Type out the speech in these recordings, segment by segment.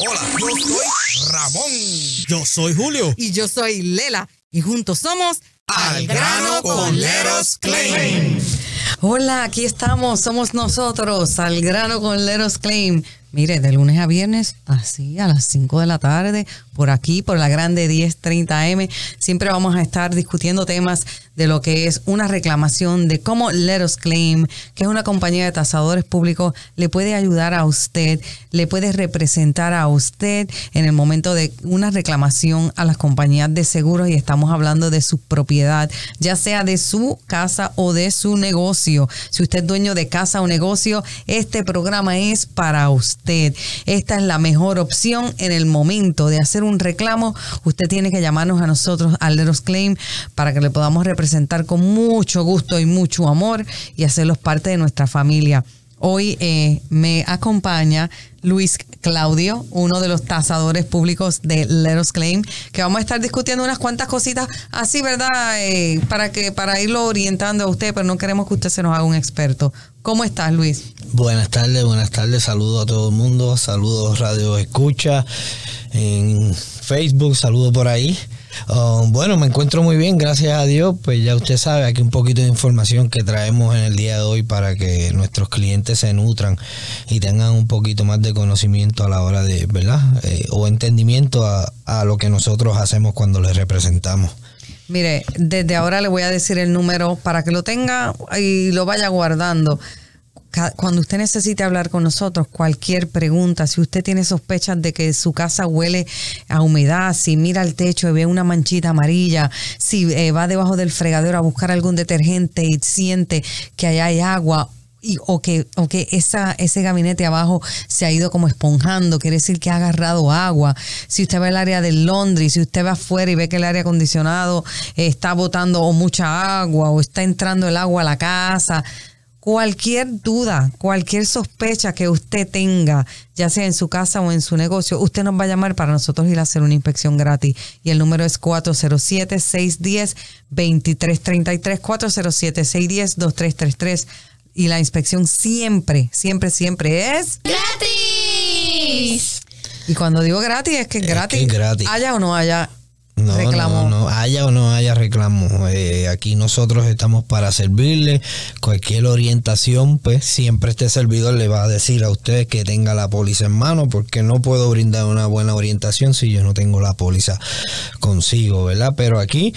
Hola, yo soy Ramón. Yo soy Julio. Y yo soy Lela. Y juntos somos Al grano con Leros Claim. Hola, aquí estamos, somos nosotros, Al grano con Leros Claim. Mire, de lunes a viernes, así a las 5 de la tarde, por aquí, por la grande 1030 M, siempre vamos a estar discutiendo temas de lo que es una reclamación, de cómo Let Us Claim, que es una compañía de tasadores públicos, le puede ayudar a usted, le puede representar a usted en el momento de una reclamación a las compañías de seguros y estamos hablando de su propiedad, ya sea de su casa o de su negocio. Si usted es dueño de casa o negocio, este programa es para usted. Esta es la mejor opción en el momento de hacer un reclamo. Usted tiene que llamarnos a nosotros al Let Us Claim para que le podamos representar presentar con mucho gusto y mucho amor y hacerlos parte de nuestra familia. Hoy eh, me acompaña Luis Claudio, uno de los tasadores públicos de Let Us Claim, que vamos a estar discutiendo unas cuantas cositas así, ¿verdad? Eh, para que para irlo orientando a usted, pero no queremos que usted se nos haga un experto. ¿Cómo estás, Luis? Buenas tardes, buenas tardes. Saludos a todo el mundo. Saludos Radio Escucha en Facebook. Saludos por ahí. Um, bueno, me encuentro muy bien, gracias a Dios. Pues ya usted sabe, aquí un poquito de información que traemos en el día de hoy para que nuestros clientes se nutran y tengan un poquito más de conocimiento a la hora de, ¿verdad? Eh, o entendimiento a, a lo que nosotros hacemos cuando les representamos. Mire, desde ahora le voy a decir el número para que lo tenga y lo vaya guardando cuando usted necesite hablar con nosotros, cualquier pregunta, si usted tiene sospechas de que su casa huele a humedad, si mira el techo y ve una manchita amarilla, si eh, va debajo del fregadero a buscar algún detergente y siente que allá hay agua, y, o que, o que esa, ese gabinete abajo se ha ido como esponjando, quiere decir que ha agarrado agua. Si usted va al área del Londres, si usted va afuera y ve que el aire acondicionado está botando o mucha agua o está entrando el agua a la casa, cualquier duda, cualquier sospecha que usted tenga, ya sea en su casa o en su negocio, usted nos va a llamar para nosotros ir a hacer una inspección gratis. Y el número es 407-610-2333, 407-610-2333. Y la inspección siempre, siempre, siempre es... ¡Gratis! Y cuando digo gratis, es que es gratis. Es gratis. Haya o no haya no, no, no, haya o no haya reclamo. Eh, aquí nosotros estamos para servirle. Cualquier orientación, pues siempre este servidor le va a decir a usted que tenga la póliza en mano, porque no puedo brindar una buena orientación si yo no tengo la póliza consigo, ¿verdad? Pero aquí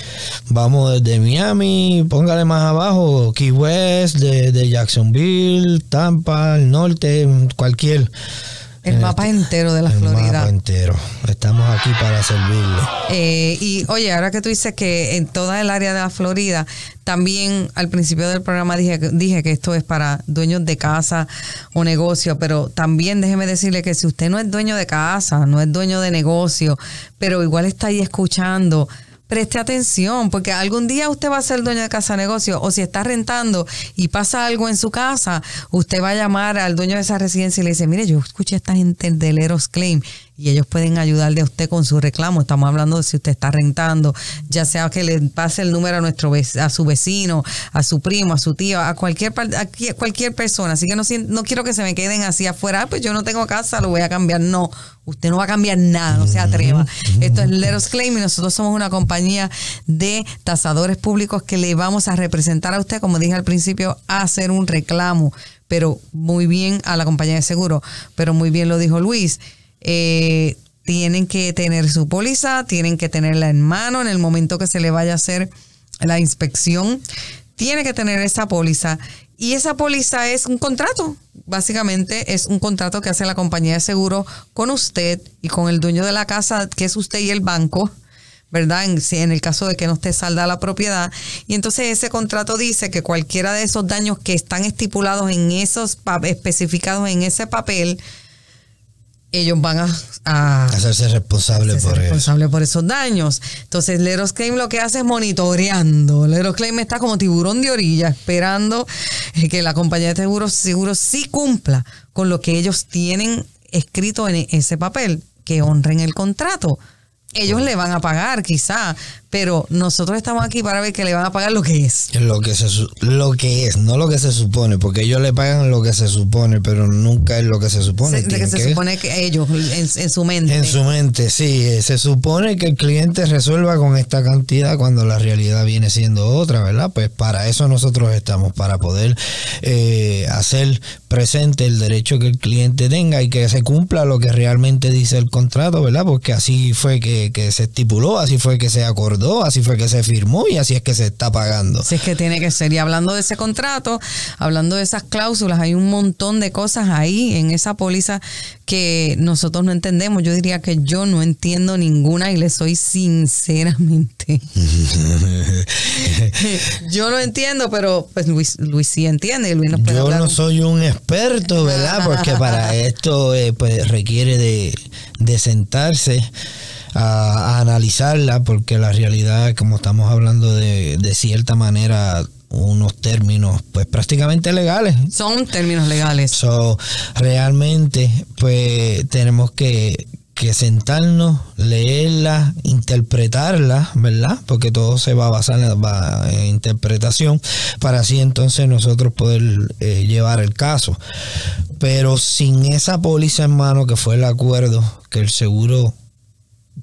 vamos desde Miami, póngale más abajo, Key West, de, de Jacksonville, Tampa, el norte, cualquier el mapa entero de la Florida. El mapa entero. Estamos aquí para servirle. Eh, y oye, ahora que tú dices que en toda el área de la Florida, también al principio del programa dije, dije que esto es para dueños de casa o negocio, pero también déjeme decirle que si usted no es dueño de casa, no es dueño de negocio, pero igual está ahí escuchando preste atención, porque algún día usted va a ser dueño de casa de negocio o si está rentando y pasa algo en su casa, usted va a llamar al dueño de esa residencia y le dice, mire, yo escuché a esta gente del Eros Claim y ellos pueden ayudarle a usted con su reclamo. Estamos hablando de si usted está rentando, ya sea que le pase el número a nuestro a su vecino, a su primo, a su tío, a cualquier a cualquier persona. Así que no, no quiero que se me queden así afuera, pues yo no tengo casa, lo voy a cambiar. No, usted no va a cambiar nada, no se atreva. Esto es Leros Claim y nosotros somos una compañía de tasadores públicos que le vamos a representar a usted, como dije al principio, a hacer un reclamo pero muy bien a la compañía de seguro, pero muy bien lo dijo Luis eh, tienen que tener su póliza, tienen que tenerla en mano en el momento que se le vaya a hacer la inspección. Tiene que tener esa póliza y esa póliza es un contrato. Básicamente es un contrato que hace la compañía de seguro con usted y con el dueño de la casa, que es usted y el banco. ¿verdad? En, en, el caso de que no esté salda la propiedad. Y entonces ese contrato dice que cualquiera de esos daños que están estipulados en esos, especificados en ese papel, ellos van a, hacerse responsables por responsable por esos daños. Entonces, Leros Claim lo que hace es monitoreando. Leros Claim está como tiburón de orilla, esperando que la compañía de seguros, seguros sí cumpla con lo que ellos tienen escrito en ese papel, que honren el contrato. ellos le van a pagar quizá, pero nosotros estamos aquí para ver que le van a pagar lo que es. Lo que, se, lo que es, no lo que se supone, porque ellos le pagan lo que se supone, pero nunca es lo que se supone. Se, que se supone que ellos, en, su mente. En su mente, sí. Se supone que el cliente resuelva con esta cantidad cuando la realidad viene siendo otra, ¿verdad? Pues para eso nosotros estamos, para poder eh, hacer presente el derecho que el cliente tenga y que se cumpla lo que realmente dice el contrato, ¿verdad? Porque así fue que, que se estipuló, así fue que se acordó así fue que se firmó y así es que se está pagando. Así es que tiene que ser. Y hablando de ese contrato, hablando de esas cláusulas, hay un montón de cosas ahí en esa póliza que nosotros no entendemos. Yo diría que yo no entiendo ninguna y le soy sinceramente. yo no entiendo, pero pues Luis, Luis sí entiende. Luis yo no soy un experto, ¿verdad? Porque para esto eh, pues requiere de, de sentarse a, analizarla porque la realidad, como estamos hablando de, de cierta manera, unos términos pues prácticamente legales. Son términos legales. So, realmente pues tenemos que, que sentarnos, leerla, interpretarla, ¿verdad? Porque todo se va a basar en la interpretación para así entonces nosotros poder eh, llevar el caso. Pero sin esa póliza en mano que fue el acuerdo que el seguro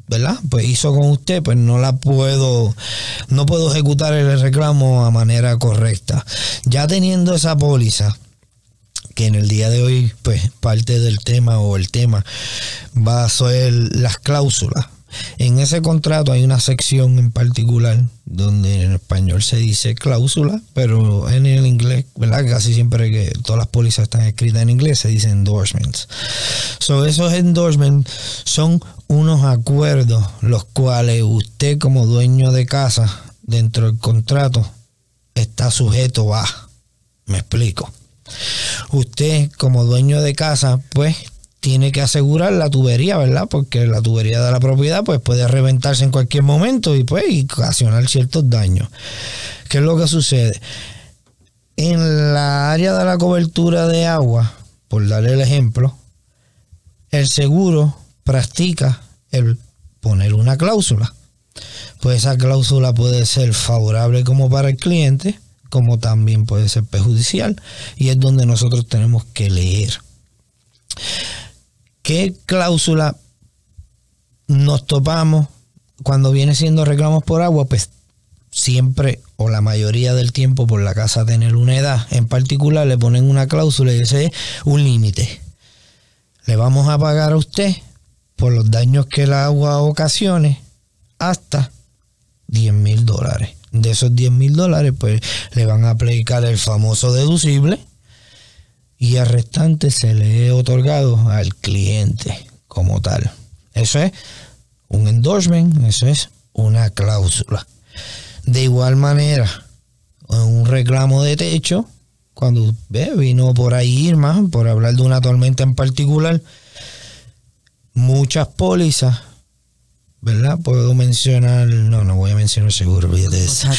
¿verdad? Pues hizo con usted, pues no la puedo, no puedo ejecutar el reclamo a manera correcta. Ya teniendo esa póliza, que en el día de hoy, pues parte del tema o el tema va a ser las cláusulas. En ese contrato hay una sección en particular donde en español se dice cláusula, pero en el inglés, ¿verdad? Casi siempre que todas las pólizas están escritas en inglés se dice endorsements. So, esos endorsements son unos acuerdos los cuales usted como dueño de casa dentro del contrato está sujeto a. Me explico. Usted como dueño de casa pues tiene que asegurar la tubería, ¿verdad? Porque la tubería de la propiedad pues puede reventarse en cualquier momento y pues ocasionar ciertos daños. ¿Qué es lo que sucede? En la área de la cobertura de agua, por darle el ejemplo, el seguro practica el poner una cláusula. Pues esa cláusula puede ser favorable como para el cliente, como también puede ser perjudicial. Y es donde nosotros tenemos que leer. ¿Qué cláusula nos topamos cuando viene siendo reclamos por agua? Pues siempre o la mayoría del tiempo por la casa tener una edad en particular le ponen una cláusula y ese es un límite. Le vamos a pagar a usted por los daños que el agua ocasione hasta 10 mil dólares. De esos 10 mil dólares pues le van a aplicar el famoso deducible y el restante se le he otorgado al cliente como tal. Eso es un endorsement, eso es una cláusula. De igual manera, un reclamo de techo, cuando vino por ahí Irma, por hablar de una tormenta en particular, muchas pólizas ¿verdad? Puedo mencionar, no, no voy a mencionar seguro, de eso.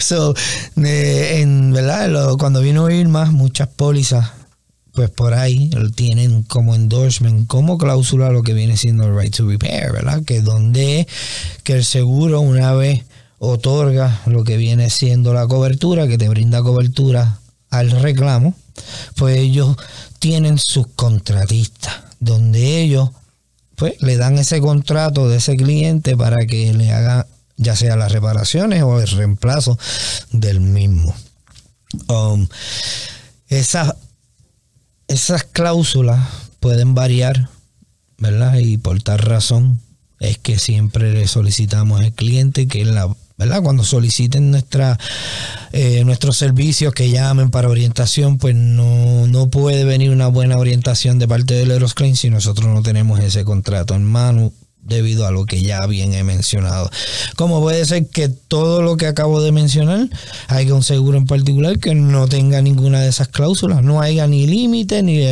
so, en, ¿verdad? cuando vino Irma, muchas pólizas, pues por ahí tienen como endorsement, como cláusula lo que viene siendo el right to repair, ¿verdad? Que donde que el seguro una vez otorga lo que viene siendo la cobertura, que te brinda cobertura al reclamo, pues ellos tienen sus contratistas, donde ellos pues le dan ese contrato de ese cliente para que le haga ya sea las reparaciones o el reemplazo del mismo. Um, esas, esas cláusulas pueden variar, ¿verdad? Y por tal razón es que siempre le solicitamos al cliente que la ¿verdad? Cuando soliciten nuestra, eh, nuestros servicios, que llamen para orientación, pues no, no puede venir una buena orientación de parte de Aerosclean si nosotros no tenemos ese contrato en mano debido a lo que ya bien he mencionado. Como puede ser que todo lo que acabo de mencionar haya un seguro en particular que no tenga ninguna de esas cláusulas, no haya ni límite ni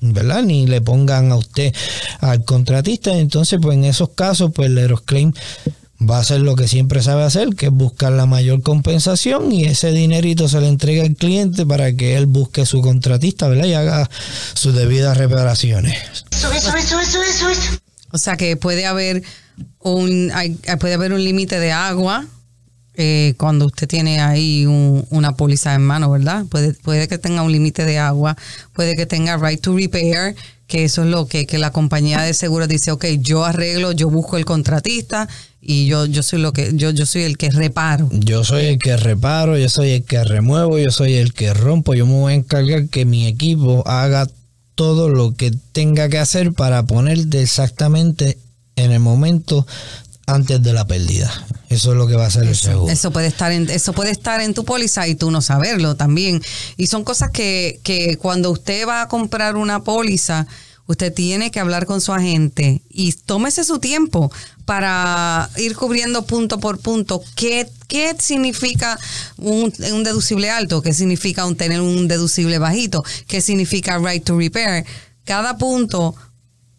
¿verdad? Ni le pongan a usted al contratista, entonces pues en esos casos pues el Aerosclaim va a hacer lo que siempre sabe hacer, que es buscar la mayor compensación y ese dinerito se le entrega al cliente para que él busque su contratista, ¿verdad? Y haga sus debidas reparaciones. O sea que puede haber un, hay- puede haber un límite de agua eh, cuando usted tiene ahí un- una póliza en mano, ¿verdad? Puede, puede que tenga un límite de agua, puede que tenga right to repair, que eso es lo que, que la compañía de seguros dice, ok, yo arreglo, yo busco el contratista y yo, yo soy lo que, yo, yo soy el que reparo. Yo soy el que reparo, yo soy el que remuevo, yo soy el que rompo. Yo me voy a encargar que mi equipo haga todo lo que tenga que hacer para ponerte exactamente en el momento antes de la pérdida. Eso es lo que va a hacer el seguro. Eso puede estar en, eso puede estar en tu póliza y tú no saberlo también. Y son cosas que, que cuando usted va a comprar una póliza, usted tiene que hablar con su agente y tómese su tiempo para ir cubriendo punto por punto qué, qué significa un, un deducible alto, qué significa un, tener un deducible bajito, qué significa right to repair. Cada punto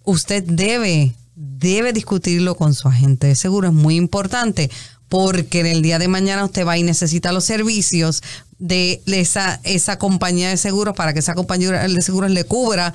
usted debe, debe discutirlo con su agente de seguro. Es muy importante porque en el día de mañana usted va y necesita los servicios de esa, esa compañía de seguros para que esa compañía de seguros le cubra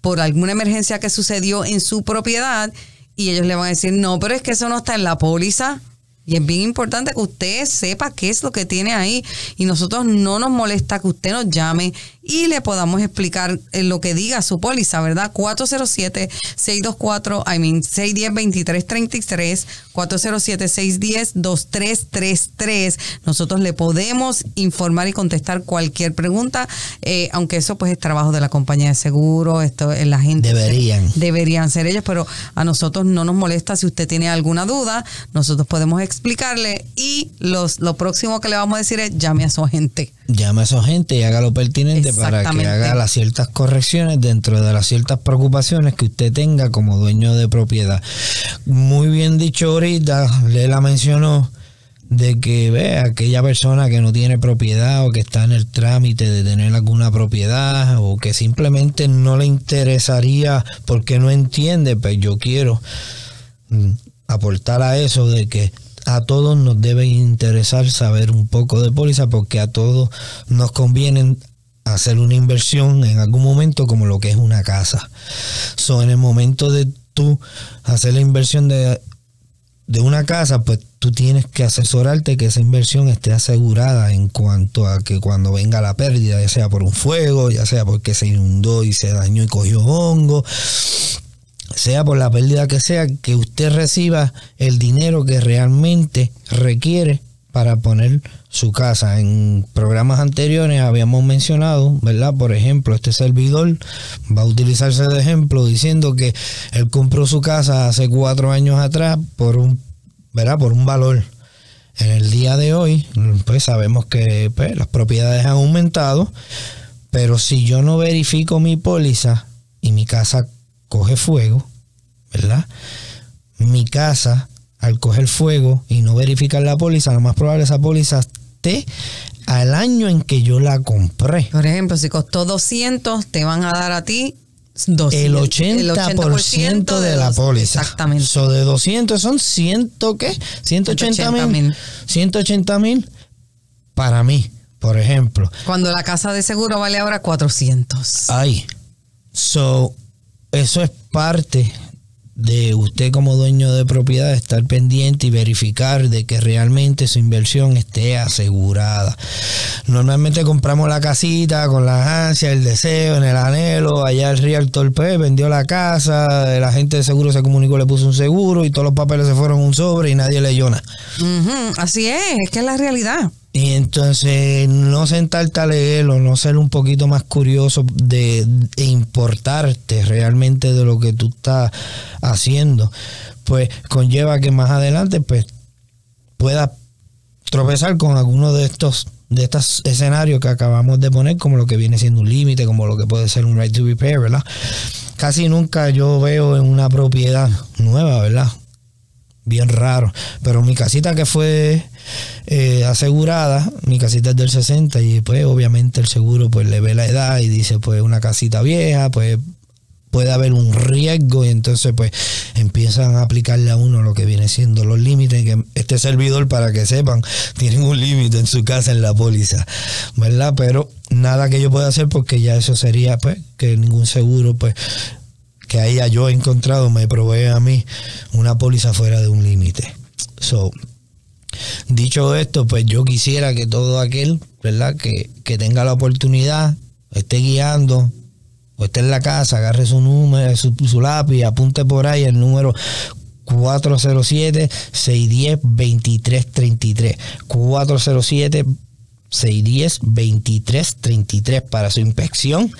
por alguna emergencia que sucedió en su propiedad y ellos le van a decir, no, pero es que eso no está en la póliza. Y es bien importante que usted sepa qué es lo que tiene ahí y nosotros no nos molesta que usted nos llame y le podamos explicar eh, lo que diga su póliza, ¿verdad? 407-624, I mean, 610-2333, 407-610-2333. Nosotros le podemos informar y contestar cualquier pregunta, eh, aunque eso pues es trabajo de la compañía de seguro, esto es la gente. Deberían. Deberían ser ellos, pero a nosotros no nos molesta si usted tiene alguna duda, nosotros podemos explicarle y los, lo próximo que le vamos a decir es llame a su agente. Llame a esa gente y haga lo pertinente para que haga las ciertas correcciones dentro de las ciertas preocupaciones que usted tenga como dueño de propiedad. Muy bien dicho ahorita, Lela mencionó de que ve aquella persona que no tiene propiedad o que está en el trámite de tener alguna propiedad o que simplemente no le interesaría porque no entiende, pues yo quiero mm, aportar a eso de que a todos nos debe interesar saber un poco de póliza porque a todos nos conviene hacer una inversión en algún momento como lo que es una casa. So, en el momento de tú hacer la inversión de, de una casa, pues tú tienes que asesorarte que esa inversión esté asegurada en cuanto a que cuando venga la pérdida, ya sea por un fuego, ya sea porque se inundó y se dañó y cogió hongo, sea por la pérdida que sea, que usted reciba el dinero que realmente requiere para poner su casa. En programas anteriores habíamos mencionado, ¿verdad? Por ejemplo, este servidor va a utilizarse de ejemplo diciendo que él compró su casa hace cuatro años atrás por un, ¿verdad? Por un valor. En el día de hoy, pues sabemos que pues, las propiedades han aumentado, pero si yo no verifico mi póliza y mi casa coge fuego, ¿verdad? Mi casa, al coger fuego y no verificar la póliza, lo más probable es esa póliza esté al año en que yo la compré. Por ejemplo, si costó 200, te van a dar a ti 200, El 80%, de la póliza. Exactamente. So, de 200 son 100, ¿qué? 180 mil. 180,000. 180 mil para mí, por ejemplo. Cuando la casa de seguro vale ahora 400. Ay. So, eso es parte de usted como dueño de propiedad estar pendiente y verificar de que realmente su inversión esté asegurada. Normalmente compramos la casita con la ansia, el deseo, en el anhelo, allá el realtor pues, vendió la casa, el agente de seguro se comunicó, le puso un seguro y todos los papeles se fueron un sobre y nadie leyó nada. Ujú, Así es, es que es la realidad. Y entonces no sentarte a leerlo, no ser un poquito más curioso de, importarte realmente de lo que tú estás haciendo, pues conlleva que más adelante pues puedas tropezar con alguno de estos de estos escenarios que acabamos de poner como lo que viene siendo un límite como lo que puede ser un right to repair verdad casi nunca yo veo en una propiedad nueva verdad bien raro. Pero mi casita que fue eh, asegurada, mi casita es del 60 y pues obviamente el seguro pues le ve la edad y dice pues una casita vieja, pues puede haber un riesgo y entonces pues empiezan a aplicarle a uno lo que viene siendo los límites que este servidor para que sepan tienen un límite en su casa en la póliza verdad pero nada que yo pueda hacer porque ya eso sería pues que ningún seguro pues que haya yo encontrado me provee a mí una póliza fuera de un límite. So, dicho esto, pues yo quisiera que todo aquel, ¿verdad? Que, que tenga la oportunidad, esté guiando, o esté en la casa, agarre su número, su, su lápiz, apunte por ahí el número 407-610-2333. 407-610-2333 para su inspección.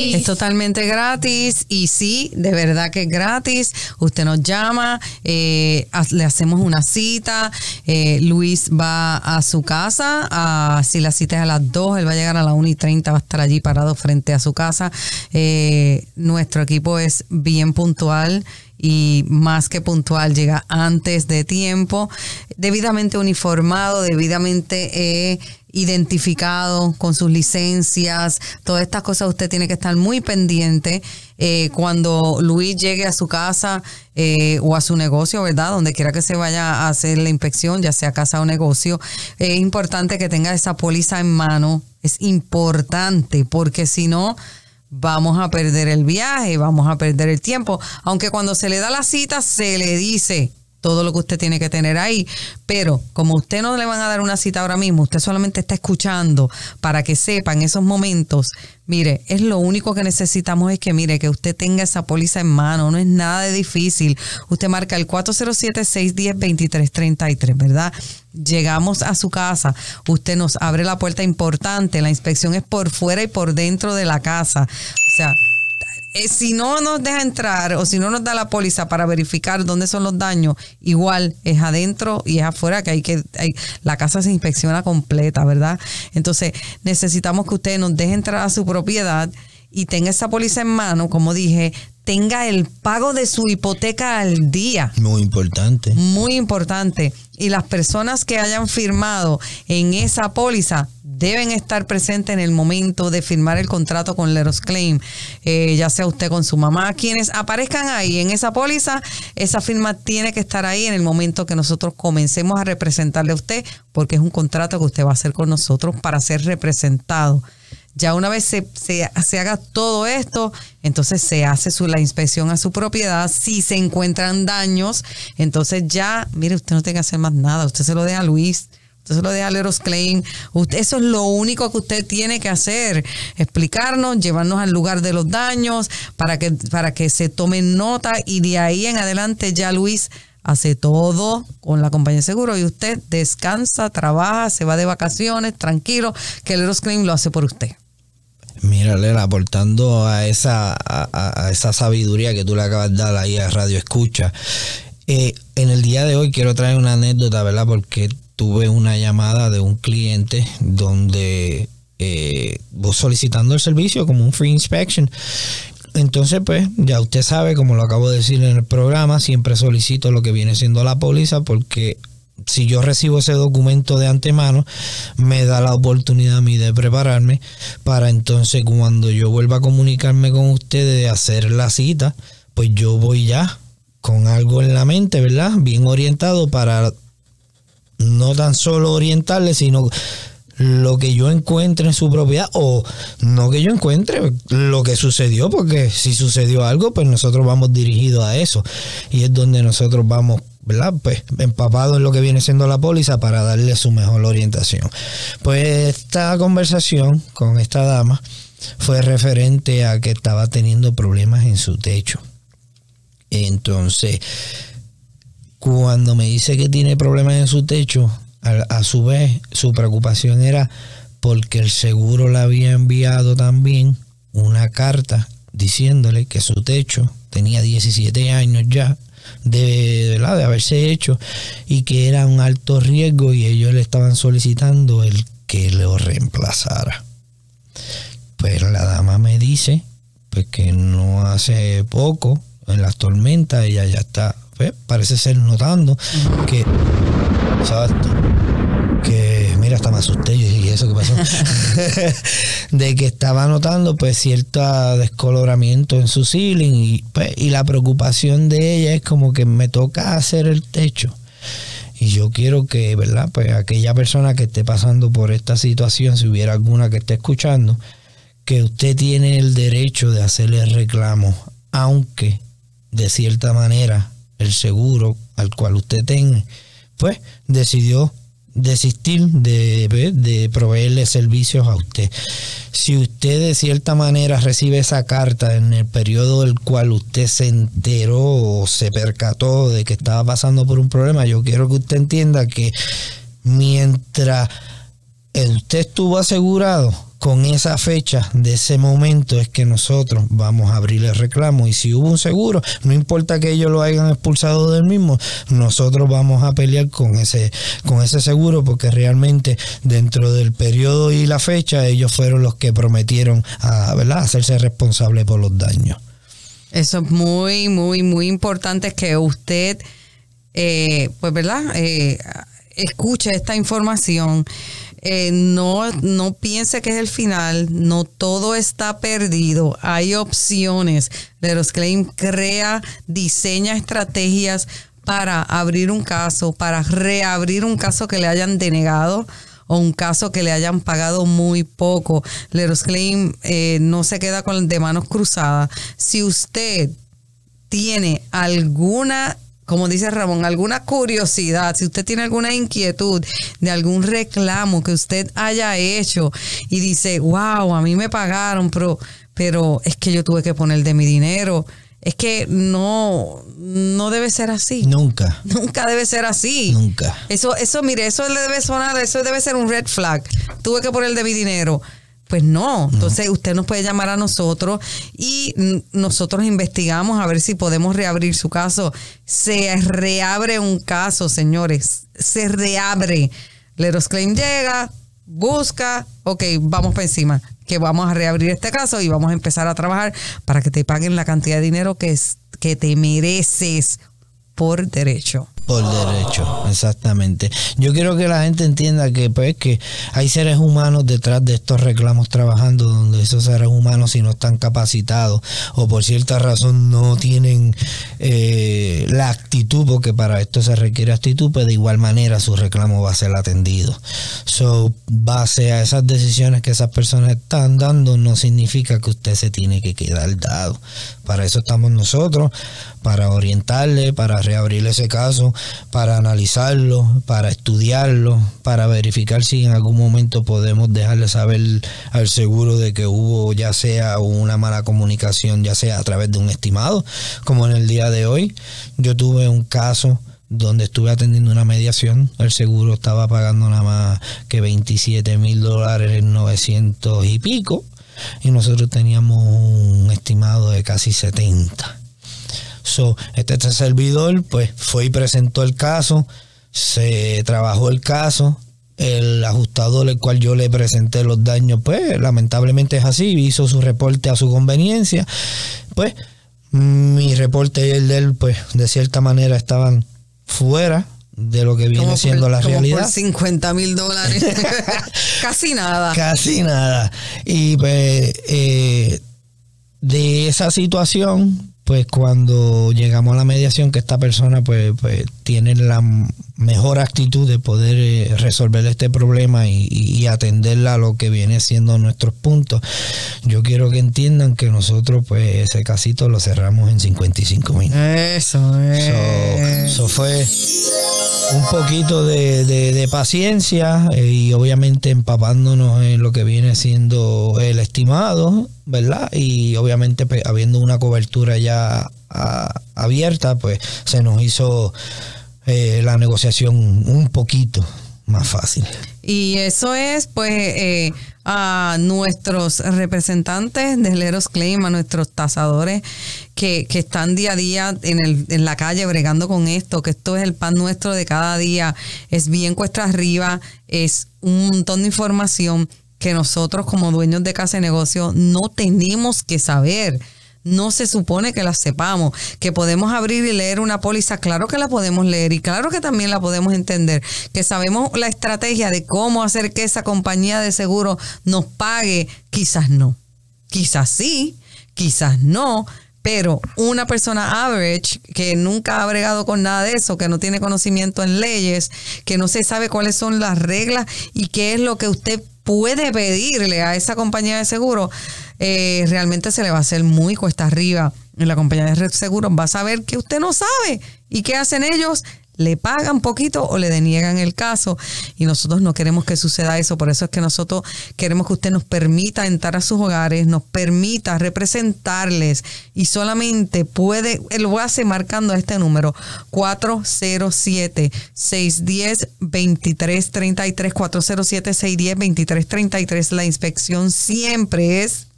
Es totalmente gratis y sí, de verdad que es gratis. Usted nos llama, eh, le hacemos una cita. Eh, Luis va a su casa. si la cita es a las 2, él va a llegar a las 1 y 30, va a estar allí parado frente a su casa. Eh, nuestro equipo es bien puntual y más que puntual, llega antes de tiempo, debidamente uniformado, debidamente eh, identificado con sus licencias, todas estas cosas usted tiene que estar muy pendiente eh, cuando Luis llegue a su casa eh, o a su negocio, ¿verdad? Donde quiera que se vaya a hacer la inspección, ya sea casa o negocio, es importante que tenga esa póliza en mano, es importante porque si no vamos a perder el viaje, vamos a perder el tiempo. Aunque cuando se le da la cita, se le dice todo lo que usted tiene que tener ahí. Pero como usted no le van a dar una cita ahora mismo, usted solamente está escuchando para que sepa en esos momentos, mire, es lo único que necesitamos es que, mire, que usted tenga esa póliza en mano, no es nada de difícil. Usted marca el 407-610-2333, ¿verdad? Llegamos a su casa, usted nos abre la puerta importante, la inspección es por fuera y por dentro de la casa. O sea, eh, si no nos deja entrar o si no nos da la póliza para verificar dónde son los daños, igual es adentro y es afuera que hay que hay- la casa se inspecciona completa, ¿verdad? Entonces necesitamos que usted nos deje entrar a su propiedad y tenga esa póliza en mano, como dije, tenga el pago de su hipoteca al día. Muy importante. Muy importante. Y las personas que hayan firmado en esa póliza deben estar presentes en el momento de firmar el contrato con Leros Claim, eh, ya sea usted con su mamá, quienes aparezcan ahí en esa póliza, esa firma tiene que estar ahí en el momento que nosotros comencemos a representarle a usted, porque es un contrato que usted va a hacer con nosotros para ser representado. Ya una vez se, se, se haga todo esto, entonces se hace su, la inspección a su propiedad. Si se encuentran daños, entonces ya, mire, usted no tiene que hacer más nada. Usted se lo deja a Luis. Usted se lo deja a Leros Claim. Usted, eso es lo único que usted tiene que hacer. Explicarnos, llevarnos al lugar de los daños para que, para que se tomen nota y de ahí en adelante ya Luis hace todo con la compañía de seguro y usted descansa, trabaja, se va de vacaciones, tranquilo, que el Leros Claim lo hace por usted. Mira, Lela, aportando a esa, a- a esa sabiduría que tú le acabas de dar ahí a Radio Escucha, eh, en el día de hoy quiero traer una anécdota, ¿verdad? Porque tuve una llamada de un cliente donde eh, vos solicitando el servicio como un free inspection. Entonces, pues, ya usted sabe, como lo acabo de decir en el programa, siempre solicito lo que viene siendo la póliza porque si yo recibo ese documento de antemano, me da la oportunidad a mí de prepararme para entonces cuando yo vuelva a comunicarme con ustedes de hacer la cita, pues yo voy ya con algo en la mente, ¿verdad? Bien orientado para no tan solo orientarle, sino lo que yo encuentre en su propiedad o no que yo encuentre lo que sucedió, porque si sucedió algo, pues nosotros vamos dirigidos a eso y es donde nosotros vamos, ¿verdad? Pues empapados en lo que viene siendo la póliza para darle su mejor orientación. Pues esta conversación con esta dama fue referente a que estaba teniendo problemas en su techo. Entonces, cuando me dice que tiene problemas en su techo, a, a su vez su preocupación era porque el seguro le había enviado también una carta diciéndole que su techo tenía 17 años ya de, de haberse hecho y que era un alto riesgo y ellos le estaban solicitando el que lo reemplazara. Pero la dama me dice pues que no hace poco en las tormentas ella ya está pues, parece ser notando que exacto que mira hasta me asusté yo ¿y eso qué pasó de que estaba notando pues cierto descoloramiento en su ceiling y, pues, y la preocupación de ella es como que me toca hacer el techo. Y yo quiero que, ¿verdad? Pues aquella persona que esté pasando por esta situación, si hubiera alguna que esté escuchando, que usted tiene el derecho de hacerle reclamo, aunque de cierta manera el seguro al cual usted tenga, decidió desistir de, de proveerle servicios a usted. Si usted de cierta manera recibe esa carta en el periodo del cual usted se enteró o se percató de que estaba pasando por un problema, yo quiero que usted entienda que mientras usted estuvo asegurado, con esa fecha de ese momento es que nosotros vamos a abrir el reclamo y si hubo un seguro, no importa que ellos lo hayan expulsado del mismo, nosotros vamos a pelear con ese con ese seguro porque realmente dentro del periodo y la fecha ellos fueron los que prometieron a, ¿verdad? hacerse responsables por los daños. Eso es muy, muy, muy importante que usted, eh, pues, ¿verdad? Eh, escuche esta información eh, no, no piense que es el final, no todo está perdido, hay opciones. Leros Claim crea, diseña estrategias para abrir un caso, para reabrir un caso que le hayan denegado o un caso que le hayan pagado muy poco. Leros Claim eh, no se queda con de manos cruzadas. Si usted tiene alguna como dice Ramón, alguna curiosidad, si usted tiene alguna inquietud de algún reclamo que usted haya hecho y dice, wow, a mí me pagaron, pero, pero es que yo tuve que poner de mi dinero. Es que no, no debe ser así. Nunca. Nunca debe ser así. Nunca. Eso, eso, mire, eso le debe sonar, eso debe ser un red flag. Tuve que poner de mi dinero. Pues no, entonces usted nos puede llamar a nosotros y nosotros investigamos a ver si podemos reabrir su caso. Se reabre un caso, señores, se reabre. Leros Claim llega, busca, ok, vamos para encima, que vamos a reabrir este caso y vamos a empezar a trabajar para que te paguen la cantidad de dinero que, es, que te mereces por derecho. Por derecho, exactamente. Yo quiero que la gente entienda que pues que hay seres humanos detrás de estos reclamos trabajando donde esos seres humanos si no están capacitados o por cierta razón no tienen eh, la actitud, porque para esto se requiere actitud, pues de igual manera su reclamo va a ser atendido. So, base a esas decisiones que esas personas están dando, no significa que usted se tiene que quedar dado. Para eso estamos nosotros, para orientarle, para reabrir ese caso, para analizarlo, para estudiarlo, para verificar si en algún momento podemos dejarle saber al seguro de que hubo ya sea una mala comunicación, ya sea a través de un estimado, como en el día de hoy. Yo tuve un caso donde estuve atendiendo una mediación, el seguro estaba pagando nada más que 27 mil dólares en 900 y pico, y nosotros teníamos un estimado de casi 70 este, este, servidor pues fue y presentó el caso, se trabajó el caso, el ajustador el cual yo le presenté los daños, pues lamentablemente es así, hizo su reporte a su conveniencia, pues mi reporte y el de él, pues de cierta manera estaban fuera de lo que viene siendo la realidad. Por 50 mil dólares. Casi nada. Casi nada. Y pues eh, de esa situación, pues cuando llegamos a la mediación que esta persona pues, pues tiene la mejor actitud de poder eh, resolver este problema y, y, atenderla a lo que viene siendo nuestros puntos, yo quiero que entiendan que nosotros pues ese casito lo cerramos en 55 minutos. Eso es. Eso fue un poquito de, paciencia eh, y obviamente empapándonos en lo que viene siendo el estimado, ¿verdad? Y obviamente pues, habiendo una cobertura ya abierta, pues se nos hizo eh, la negociación un poquito más fácil. Y eso es, pues, eh, a nuestros representantes de Leros Claim, a nuestros tasadores que, que están día a día en, el, en la calle bregando con esto, que esto es el pan nuestro de cada día, es bien cuesta arriba, es un montón de información que nosotros como dueños de casa de negocio no tenemos que saber no se supone que la sepamos, que podemos abrir y leer una póliza, claro que la podemos leer y claro que también la podemos entender, que sabemos la estrategia de cómo hacer que esa compañía de seguro nos pague, quizás no, quizás sí, quizás no, pero una persona average que nunca ha bregado con nada de eso, que no tiene conocimiento en leyes, que no se sabe cuáles son las reglas y qué es lo que usted puede pedirle a esa compañía de seguro, eh, realmente se le va a hacer muy cuesta arriba. En la compañía de seguro va a saber que usted no sabe. ¿Y qué hacen ellos? le pagan poquito o le deniegan el caso. Y nosotros no queremos que suceda eso. Por eso es que nosotros queremos que usted nos permita entrar a sus hogares, nos permita representarles y solamente puede, lo hace marcando este número 407-610-2333, 407-610-2333. La inspección siempre es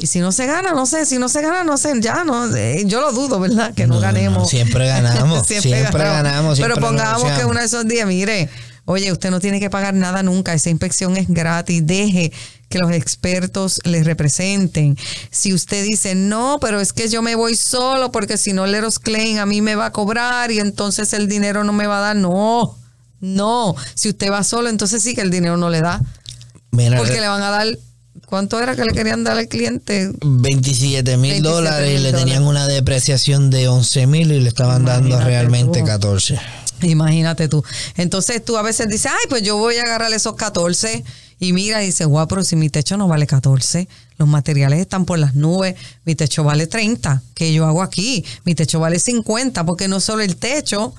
y si no se gana, no sé, si no se gana, no sé, ya no, eh, yo lo dudo, ¿verdad? Que no, ganemos. siempre ganamos, siempre, ganamos. Pero pongamos que uno de esos días, mire, oye, usted no tiene que pagar nada nunca, esa inspección es gratis, deje que los expertos le representen. Si usted dice, no, pero es que yo me voy solo porque si no Leros Klein a mí me va a cobrar y entonces el dinero no me va a dar, no, no, si usted va solo, entonces sí que el dinero no le da. porque le van a dar ¿Cuánto era que le querían dar al cliente? 27 mil dólares y le tenían una depreciación de 11 mil y le estaban dando realmente 14. Imagínate tú. Entonces tú a veces dices, ay, pues yo voy a agarrar esos 14 y mira y dices, guau, pero si mi techo no vale 14, los materiales están por las nubes, mi techo vale 30, que yo hago aquí, mi techo vale 50, porque no solo el techo,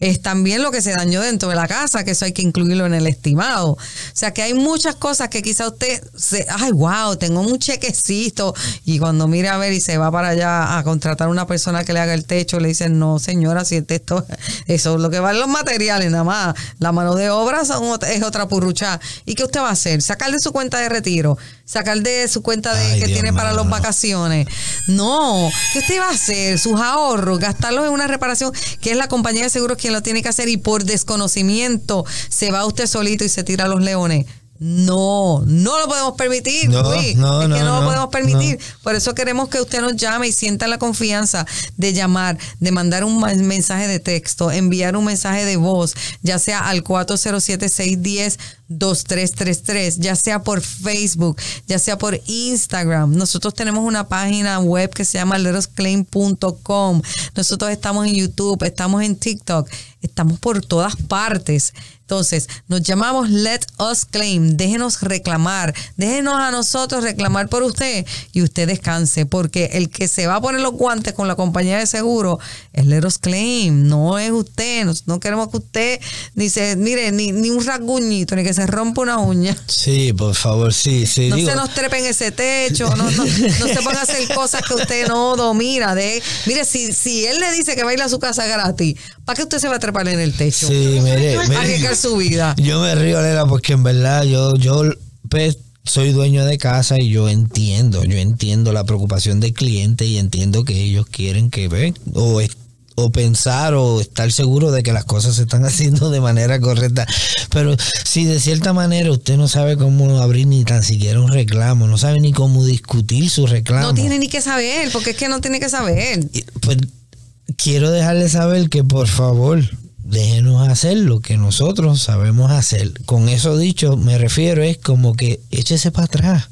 es también lo que se dañó dentro de la casa, que eso hay que incluirlo en el estimado. O sea que hay muchas cosas que quizá usted se, ay, wow, tengo un chequecito y cuando mira a ver y se va para allá a contratar a una persona que le haga el techo, le dicen, no señora, si el texto, eso es lo que valen los materiales nada más, la mano de obra es otra purrucha. ¿Y qué usted va a hacer? Sacar de su cuenta de retiro, sacar de su cuenta de que tiene para las vacaciones. No, ¿qué usted va a hacer? Sus ahorros, gastarlos en una reparación que es la compañía de seguros que lo tiene que hacer y por desconocimiento se va usted solito y se tira a los leones. No, no lo podemos permitir, no, Luis. No, es que no, lo podemos permitir. Por eso queremos que usted nos llame y sienta la confianza de llamar, de mandar un mensaje de texto, enviar un mensaje de voz, ya sea al 407-610-2333, ya sea por Facebook, ya sea por Instagram. Nosotros tenemos una página web que se llama letosclaim.com. Nosotros estamos en YouTube, estamos en TikTok, estamos por todas partes. Entonces, nos llamamos Let Us Claim. Déjenos reclamar. Déjenos a nosotros reclamar por usted y usted descanse. Porque el que se va a poner los guantes con la compañía de seguro es Let Us Claim. No es usted. No, queremos que usted ni se, mire, ni, ni un rasguñito, ni que se rompa una uña. Sí, por favor, sí, sí. No se nos trepe en ese techo. No, no, no se ponga a hacer cosas que usted no domina. De, mire, si, si él le dice que va a ir a su casa gratis, ¿para qué usted se va a trepar en el techo? Sí, mire, mire su vida. Yo me río, Lela, porque en verdad yo, yo pues, soy dueño de casa y yo entiendo, yo entiendo la preocupación del cliente y entiendo que ellos quieren que ven o o pensar o estar seguro de que las cosas se están haciendo de manera correcta. Pero si de cierta manera usted no sabe cómo abrir ni tan siquiera un reclamo, no sabe ni cómo discutir su reclamo. No tiene ni que saber, porque es que no tiene que saber. Pues quiero dejarle saber que por favor déjenos hacer lo que nosotros sabemos hacer. Con eso dicho, me refiero es como que échese para atrás.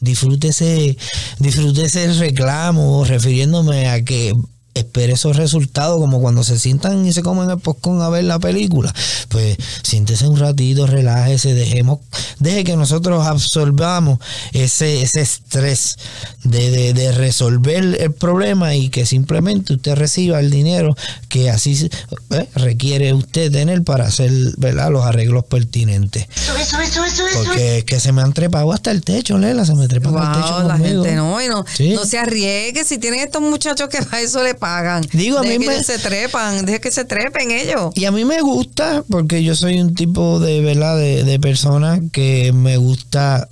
Disfrútese, disfrútese el reclamo, refiriéndome a que espere esos resultados, como cuando se sientan y se comen el postcón a ver la película. Pues siéntese un ratito, relájese, dejemos, deje que nosotros absorbamos ese, ese estrés de, de, resolver el problema y que simplemente usted reciba el dinero que así eh, requiere usted tener para hacer ¿verdad? los arreglos pertinentes. Porque es que se me han trepado hasta el techo, Lela, se me trepan el techo. La gente no, no, no se arriesgue si tienen estos muchachos que para eso le pagan. Digo, a mí me... se trepan, deje que se trepen ellos. Y a mí me gusta, porque yo soy un tipo de, ¿verdad? De, de persona que me gusta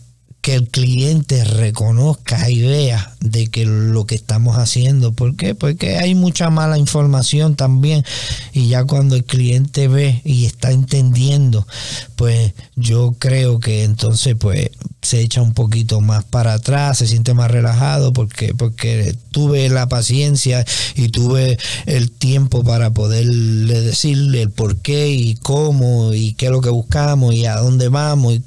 que el cliente reconozca y vea de que lo que estamos haciendo. ¿Por qué? Porque hay mucha mala información también. Y ya cuando el cliente ve y está entendiendo, pues yo creo que entonces pues se echa un poquito más para atrás, se siente más relajado porque, porque tuve la paciencia y tuve el tiempo para poderle decirle el por qué y cómo y qué es lo que buscamos y a dónde vamos y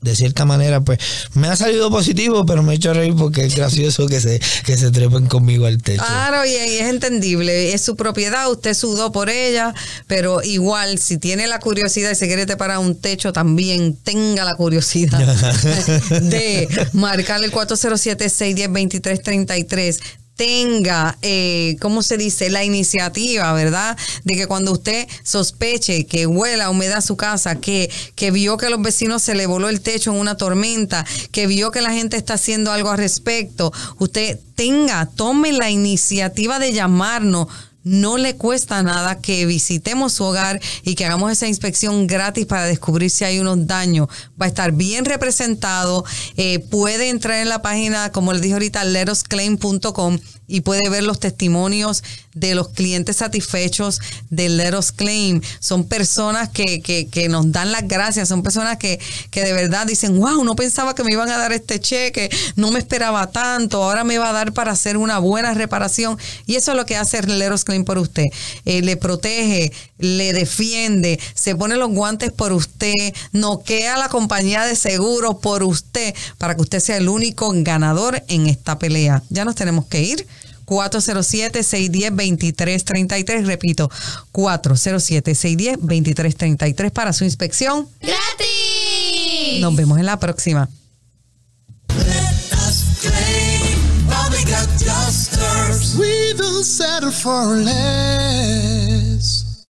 de cierta manera, pues me ha salido positivo, pero me he hecho reír porque es gracioso que se, que se trepen conmigo al techo. Claro, y, es entendible, es su propiedad, usted sudó por ella, pero igual, si tiene la curiosidad y se quiere para un techo, también tenga la curiosidad de marcar el 407-610-2333 tenga, eh, ¿cómo se dice? La iniciativa, ¿verdad? De que cuando usted sospeche que huela humedad a su casa, que, que vio que a los vecinos se le voló el techo en una tormenta, que vio que la gente está haciendo algo al respecto, usted tenga, tome la iniciativa de llamarnos no le cuesta nada que visitemos su hogar y que hagamos esa inspección gratis para descubrir si hay unos daños. Va a estar bien representado. Eh, puede entrar en la página, como les dije ahorita, letosclaim.com y puede ver los testimonios de los clientes satisfechos de Let Claim. Son personas que, que, que nos dan las gracias, son personas que, que, de verdad dicen, wow, no pensaba que me iban a dar este cheque, no me esperaba tanto, ahora me va a dar para hacer una buena reparación. Y eso es lo que hace Let Us Claim por usted. Eh, le protege, le defiende, se pone los guantes por usted, noquea la compañía de seguros por usted, para que usted sea el único ganador en esta pelea. Ya nos tenemos que ir. 407-610-2333. Repito, 407-610-2333 para su inspección. ¡Gratis! Nos vemos en la próxima. We don't settle for less.